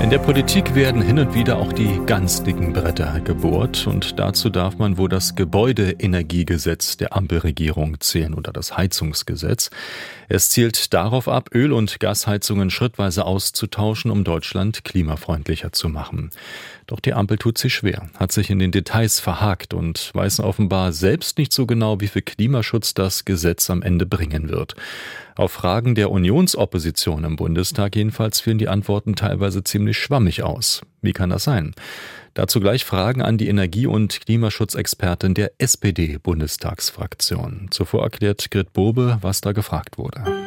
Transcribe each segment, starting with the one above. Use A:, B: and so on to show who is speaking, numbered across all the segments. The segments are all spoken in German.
A: In der Politik werden hin und wieder auch die ganz dicken Bretter gebohrt und dazu darf man wohl das Gebäudeenergiegesetz der Ampelregierung zählen oder das Heizungsgesetz. Es zielt darauf ab, Öl- und Gasheizungen schrittweise auszutauschen, um Deutschland klimafreundlicher zu machen. Doch die Ampel tut sich schwer, hat sich in den Details verhakt und weiß offenbar selbst nicht so genau, wie viel Klimaschutz das Gesetz am Ende bringen wird. Auf Fragen der Unionsopposition im Bundestag jedenfalls fielen die Antworten teilweise ziemlich schwammig aus. Wie kann das sein? Dazu gleich Fragen an die Energie- und Klimaschutzexpertin der SPD-Bundestagsfraktion. Zuvor erklärt Grit Bobe, was da gefragt wurde.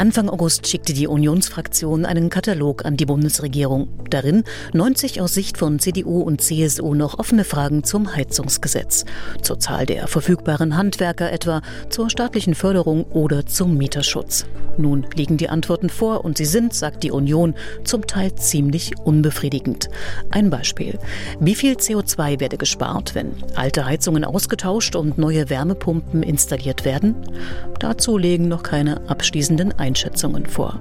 B: Anfang August schickte die Unionsfraktion einen Katalog an die Bundesregierung. Darin 90 aus Sicht von CDU und CSU noch offene Fragen zum Heizungsgesetz, zur Zahl der verfügbaren Handwerker etwa, zur staatlichen Förderung oder zum Mieterschutz. Nun liegen die Antworten vor und sie sind, sagt die Union, zum Teil ziemlich unbefriedigend. Ein Beispiel. Wie viel CO2 werde gespart, wenn alte Heizungen ausgetauscht und neue Wärmepumpen installiert werden? Dazu legen noch keine abschließenden Einschätzungen vor.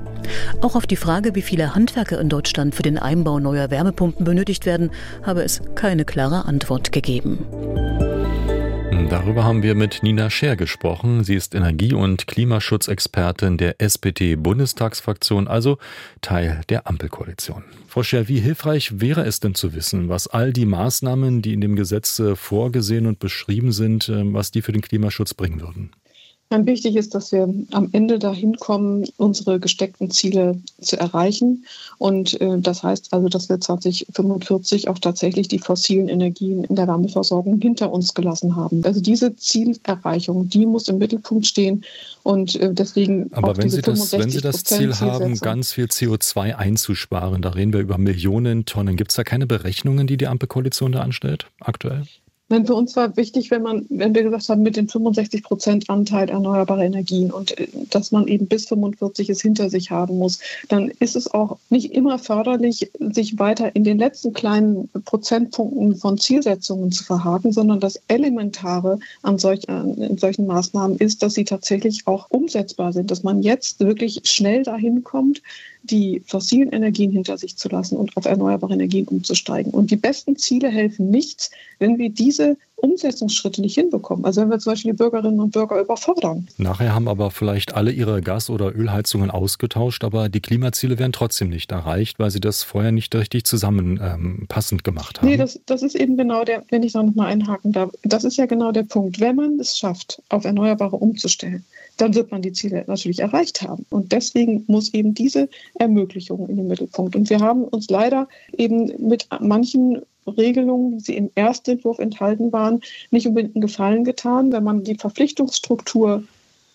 B: Auch auf die Frage, wie viele Handwerker in Deutschland für den Einbau neuer Wärmepumpen benötigt werden, habe es keine klare Antwort gegeben.
A: Darüber haben wir mit Nina Scher gesprochen. Sie ist Energie- und Klimaschutzexpertin der SPD-Bundestagsfraktion, also Teil der Ampelkoalition. Frau Scher, wie hilfreich wäre es denn zu wissen, was all die Maßnahmen, die in dem Gesetz äh, vorgesehen und beschrieben sind, äh, was die für den Klimaschutz bringen würden?
C: Wichtig ist, dass wir am Ende dahin kommen, unsere gesteckten Ziele zu erreichen. Und äh, das heißt also, dass wir 2045 auch tatsächlich die fossilen Energien in der Wärmeversorgung hinter uns gelassen haben. Also diese Zielerreichung, die muss im Mittelpunkt stehen. Und äh, deswegen.
A: Aber wenn Sie, das, wenn Sie das Ziel haben, ganz viel CO2 einzusparen, da reden wir über Millionen Tonnen, gibt es da keine Berechnungen, die die Ampelkoalition da anstellt aktuell?
C: Nein, für uns war wichtig, wenn man, wenn wir gesagt haben, mit dem 65 Prozent Anteil erneuerbarer Energien und äh, dass man eben bis 45 es hinter sich haben muss, dann ist es auch nicht immer förderlich, sich weiter in den letzten kleinen Prozentpunkten von Zielsetzungen zu verhaken, sondern das Elementare an solch, an solchen Maßnahmen ist, dass sie tatsächlich auch umsetzbar sind, dass man jetzt wirklich schnell dahin kommt, die fossilen Energien hinter sich zu lassen und auf erneuerbare Energien umzusteigen. Und die besten Ziele helfen nichts, wenn wir diese Umsetzungsschritte nicht hinbekommen. Also wenn wir zum Beispiel die Bürgerinnen und Bürger überfordern.
A: Nachher haben aber vielleicht alle ihre Gas- oder Ölheizungen ausgetauscht, aber die Klimaziele werden trotzdem nicht erreicht, weil sie das vorher nicht richtig zusammenpassend ähm, gemacht haben.
C: Nee, das, das ist eben genau der, wenn ich da nochmal einhaken darf, das ist ja genau der Punkt. Wenn man es schafft, auf Erneuerbare umzustellen, dann wird man die Ziele natürlich erreicht haben. Und deswegen muss eben diese Ermöglichung in den Mittelpunkt. Und wir haben uns leider eben mit manchen Regelungen, wie sie im ersten Entwurf enthalten waren, nicht unbedingt einen Gefallen getan, wenn man die Verpflichtungsstruktur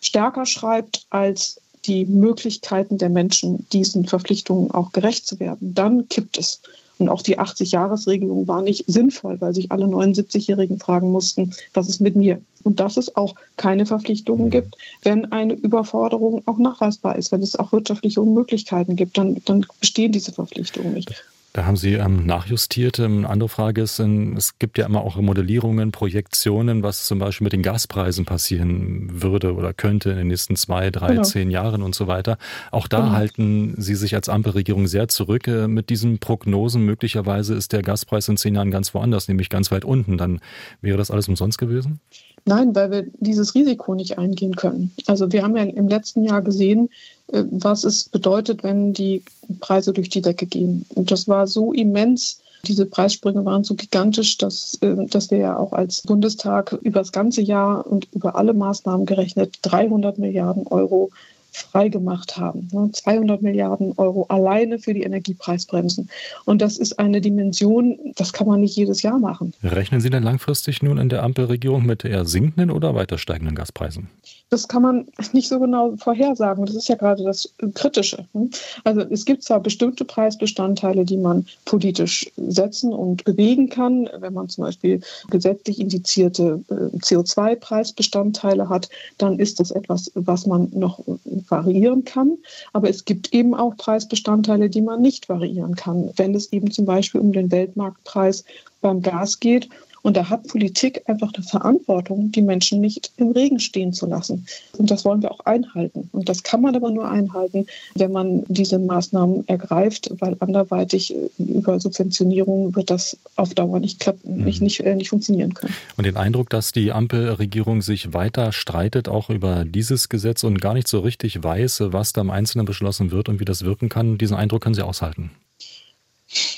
C: stärker schreibt als die Möglichkeiten der Menschen, diesen Verpflichtungen auch gerecht zu werden. Dann kippt es. Und auch die 80-Jahres-Regelung war nicht sinnvoll, weil sich alle 79-Jährigen fragen mussten, was ist mit mir? Und dass es auch keine Verpflichtungen gibt, wenn eine Überforderung auch nachweisbar ist, wenn es auch wirtschaftliche Unmöglichkeiten gibt, dann, dann bestehen diese Verpflichtungen nicht.
A: Da haben Sie ähm, nachjustiert. Ähm, eine andere Frage ist, ähm, es gibt ja immer auch Modellierungen, Projektionen, was zum Beispiel mit den Gaspreisen passieren würde oder könnte in den nächsten zwei, drei, genau. zehn Jahren und so weiter. Auch da genau. halten Sie sich als Ampelregierung sehr zurück äh, mit diesen Prognosen. Möglicherweise ist der Gaspreis in zehn Jahren ganz woanders, nämlich ganz weit unten. Dann wäre das alles umsonst gewesen?
C: Nein, weil wir dieses Risiko nicht eingehen können. Also wir haben ja im letzten Jahr gesehen, was es bedeutet, wenn die Preise durch die Decke gehen. Und das war so immens. Diese Preissprünge waren so gigantisch, dass, äh, dass wir ja auch als Bundestag über das ganze Jahr und über alle Maßnahmen gerechnet 300 Milliarden Euro freigemacht haben. 200 ne, Milliarden Euro alleine für die Energiepreisbremsen. Und das ist eine Dimension, das kann man nicht jedes Jahr machen.
A: Rechnen Sie denn langfristig nun in der Ampelregierung mit eher sinkenden oder weiter steigenden Gaspreisen?
C: Das kann man nicht so genau vorhersagen. Das ist ja gerade das Kritische. Ne? Also es gibt zwar bestimmte Preisbestandteile, die man politisch setzen und bewegen kann. Wenn man zum Beispiel gesetzlich indizierte äh, CO2-Preisbestandteile hat, dann ist das etwas, was man noch variieren kann. Aber es gibt eben auch Preisbestandteile, die man nicht variieren kann, wenn es eben zum Beispiel um den Weltmarktpreis beim Gas geht Und da hat Politik einfach eine Verantwortung, die Menschen nicht im Regen stehen zu lassen. Und das wollen wir auch einhalten. Und das kann man aber nur einhalten, wenn man diese Maßnahmen ergreift, weil anderweitig äh, über Subventionierung wird das auf Dauer nicht klappen, mhm. nicht, nicht, äh, nicht funktionieren können.
A: Und den Eindruck, dass die Ampelregierung sich weiter streitet, auch über dieses Gesetz und gar nicht so richtig weiß, was da im Einzelnen beschlossen wird und wie das wirken kann, diesen Eindruck können Sie aushalten.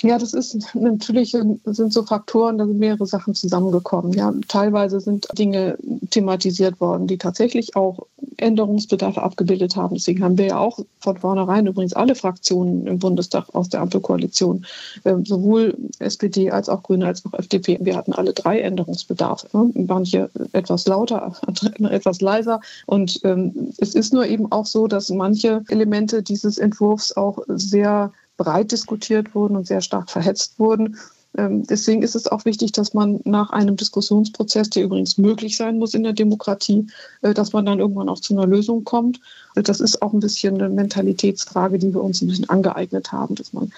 C: Ja, das ist natürlich sind so Faktoren, da sind mehrere Sachen zusammengekommen. Ja, teilweise sind Dinge thematisiert worden, die tatsächlich auch Änderungsbedarfe abgebildet haben. Deswegen haben wir ja auch von vornherein übrigens alle Fraktionen im Bundestag aus der Ampelkoalition, äh, sowohl SPD als auch Grüne als auch FDP. Wir hatten alle drei Änderungsbedarfe. Manche etwas lauter, andere etwas leiser. Und ähm, es ist nur eben auch so, dass manche Elemente dieses Entwurfs auch sehr breit diskutiert wurden und sehr stark verhetzt wurden. Ähm, deswegen ist es auch wichtig, dass man nach einem Diskussionsprozess, der übrigens möglich sein muss in der Demokratie, äh, dass man dann irgendwann auch zu einer Lösung kommt. Das ist auch ein bisschen eine Mentalitätsfrage, die wir uns ein bisschen angeeignet haben, dass man,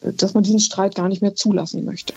C: äh, dass man diesen Streit gar nicht mehr zulassen möchte.